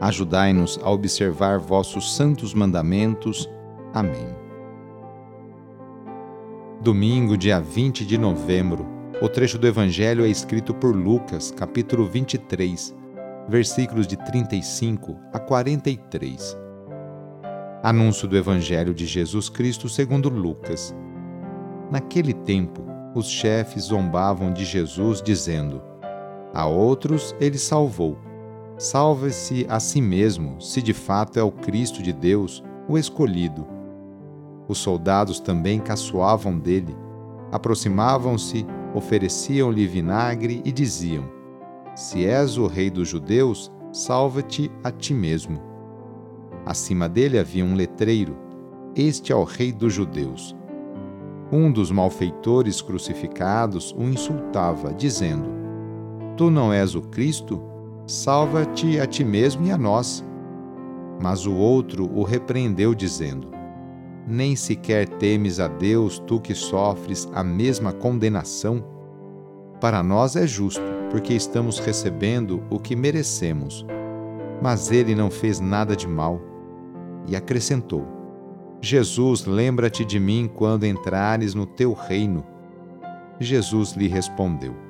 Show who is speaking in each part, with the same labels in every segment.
Speaker 1: Ajudai-nos a observar vossos santos mandamentos. Amém. Domingo, dia 20 de novembro. O trecho do Evangelho é escrito por Lucas, capítulo 23, versículos de 35 a 43. Anúncio do Evangelho de Jesus Cristo segundo Lucas. Naquele tempo, os chefes zombavam de Jesus, dizendo: A outros ele salvou Salve-se a si mesmo, se de fato é o Cristo de Deus, o escolhido. Os soldados também caçoavam dele, aproximavam-se, ofereciam-lhe vinagre e diziam: Se és o rei dos judeus, salva-te a ti mesmo. Acima dele havia um letreiro: Este é o rei dos judeus. Um dos malfeitores crucificados o insultava, dizendo: Tu não és o Cristo? Salva-te a ti mesmo e a nós. Mas o outro o repreendeu, dizendo: Nem sequer temes a Deus, tu que sofres a mesma condenação? Para nós é justo, porque estamos recebendo o que merecemos. Mas ele não fez nada de mal. E acrescentou: Jesus, lembra-te de mim quando entrares no teu reino. Jesus lhe respondeu: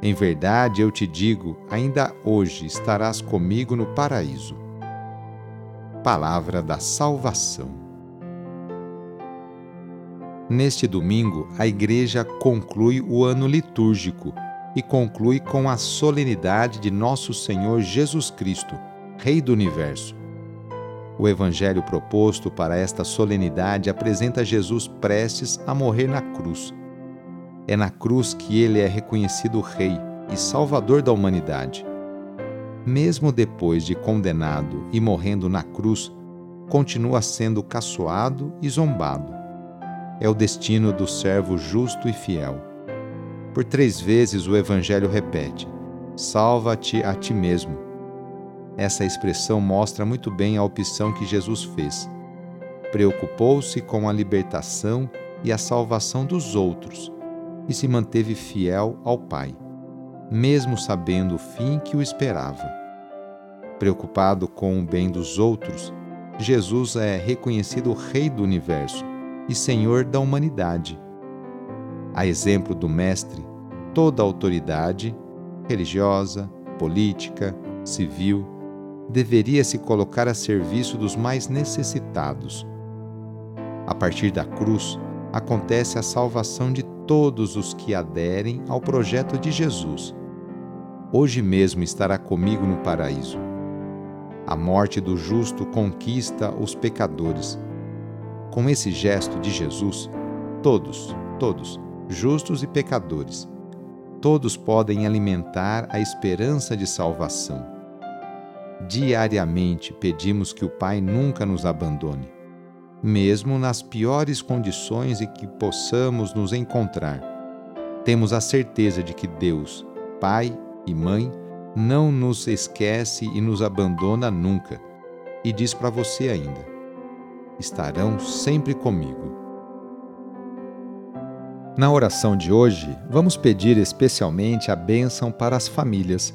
Speaker 1: em verdade, eu te digo, ainda hoje estarás comigo no paraíso. Palavra da Salvação. Neste domingo, a Igreja conclui o ano litúrgico e conclui com a solenidade de Nosso Senhor Jesus Cristo, Rei do Universo. O Evangelho proposto para esta solenidade apresenta Jesus prestes a morrer na cruz é na cruz que ele é reconhecido Rei e Salvador da humanidade. Mesmo depois de condenado e morrendo na cruz, continua sendo caçoado e zombado. É o destino do servo justo e fiel. Por três vezes o Evangelho repete: Salva-te a ti mesmo. Essa expressão mostra muito bem a opção que Jesus fez. Preocupou-se com a libertação e a salvação dos outros e se manteve fiel ao Pai, mesmo sabendo o fim que o esperava. Preocupado com o bem dos outros, Jesus é reconhecido Rei do universo e Senhor da humanidade. A exemplo do Mestre, toda autoridade, religiosa, política, civil, deveria se colocar a serviço dos mais necessitados. A partir da cruz, acontece a salvação de todos os que aderem ao projeto de Jesus. Hoje mesmo estará comigo no paraíso. A morte do justo conquista os pecadores. Com esse gesto de Jesus, todos, todos, justos e pecadores, todos podem alimentar a esperança de salvação. Diariamente pedimos que o Pai nunca nos abandone mesmo nas piores condições em que possamos nos encontrar. Temos a certeza de que Deus, Pai e Mãe, não nos esquece e nos abandona nunca, e diz para você ainda: estarão sempre comigo. Na oração de hoje, vamos pedir especialmente a bênção para as famílias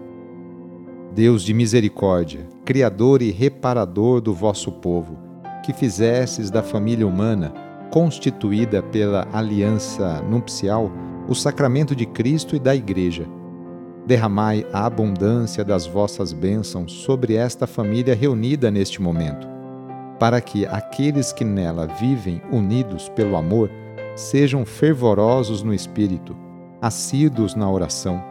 Speaker 1: Deus de misericórdia, Criador e reparador do vosso povo, que fizesses da família humana, constituída pela aliança nupcial, o sacramento de Cristo e da Igreja. Derramai a abundância das vossas bênçãos sobre esta família reunida neste momento, para que aqueles que nela vivem unidos pelo amor sejam fervorosos no espírito assíduos na oração,